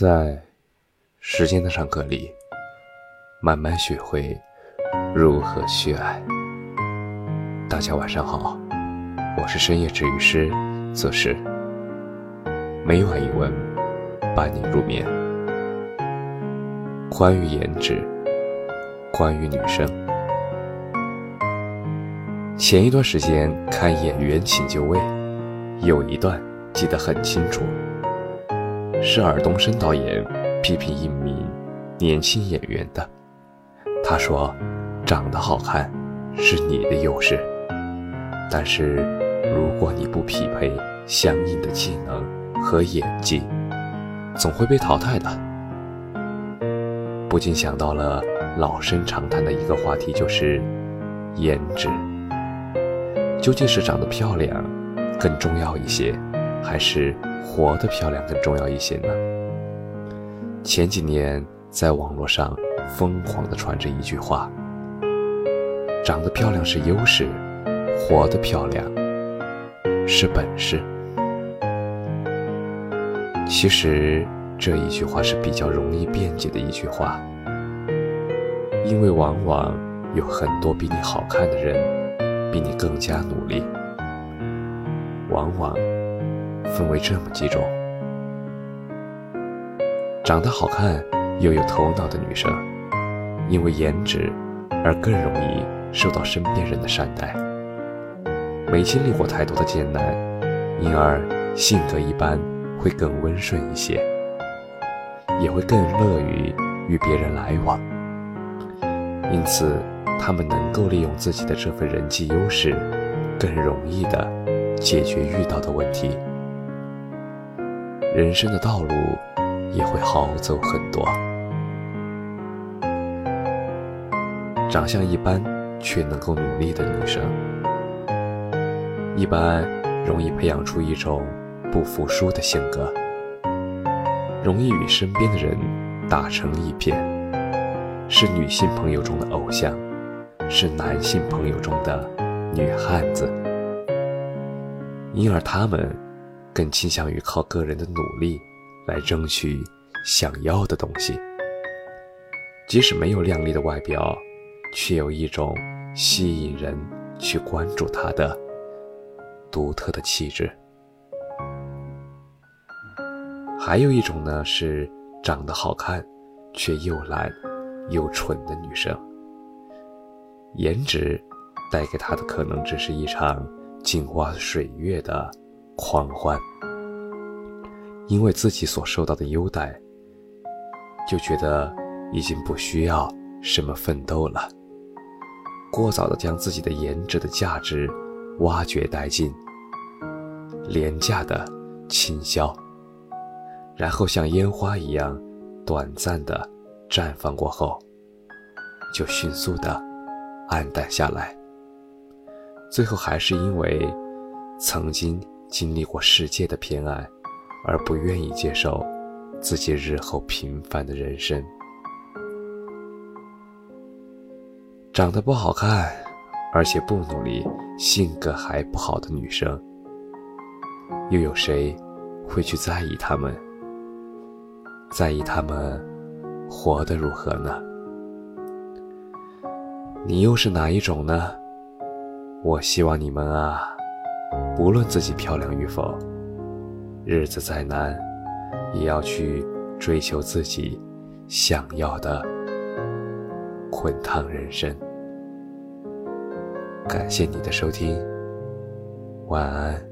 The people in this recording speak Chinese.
在时间的长河里，慢慢学会如何去爱。大家晚上好，我是深夜治愈师则是每晚一文伴你入眠。关于颜值，关于女生，前一段时间看《演员请就位》，有一段记得很清楚。是尔冬升导演批评一名年轻演员的。他说：“长得好看是你的优势，但是如果你不匹配相应的技能和演技，总会被淘汰的。”不禁想到了老生常谈的一个话题，就是颜值。究竟是长得漂亮更重要一些？还是活得漂亮更重要一些呢？前几年在网络上疯狂地传着一句话：“长得漂亮是优势，活得漂亮是本事。”其实这一句话是比较容易辩解的一句话，因为往往有很多比你好看的人，比你更加努力，往往。分为这么几种：长得好看又有头脑的女生，因为颜值而更容易受到身边人的善待；没经历过太多的艰难，因而性格一般会更温顺一些，也会更乐于与别人来往。因此，他们能够利用自己的这份人际优势，更容易地解决遇到的问题。人生的道路也会好走很多。长相一般却能够努力的女生，一般容易培养出一种不服输的性格，容易与身边的人打成一片，是女性朋友中的偶像，是男性朋友中的女汉子，因而他们。更倾向于靠个人的努力来争取想要的东西，即使没有靓丽的外表，却有一种吸引人去关注他的独特的气质。还有一种呢，是长得好看却又懒又蠢的女生，颜值带给她的可能只是一场镜花水月的。狂欢，因为自己所受到的优待，就觉得已经不需要什么奋斗了。过早的将自己的颜值的价值挖掘殆尽，廉价的倾销，然后像烟花一样短暂的绽放过后，就迅速的黯淡下来。最后还是因为曾经。经历过世界的偏爱，而不愿意接受自己日后平凡的人生。长得不好看，而且不努力，性格还不好的女生，又有谁会去在意她们？在意她们活得如何呢？你又是哪一种呢？我希望你们啊。不论自己漂亮与否，日子再难，也要去追求自己想要的滚烫人生。感谢你的收听，晚安。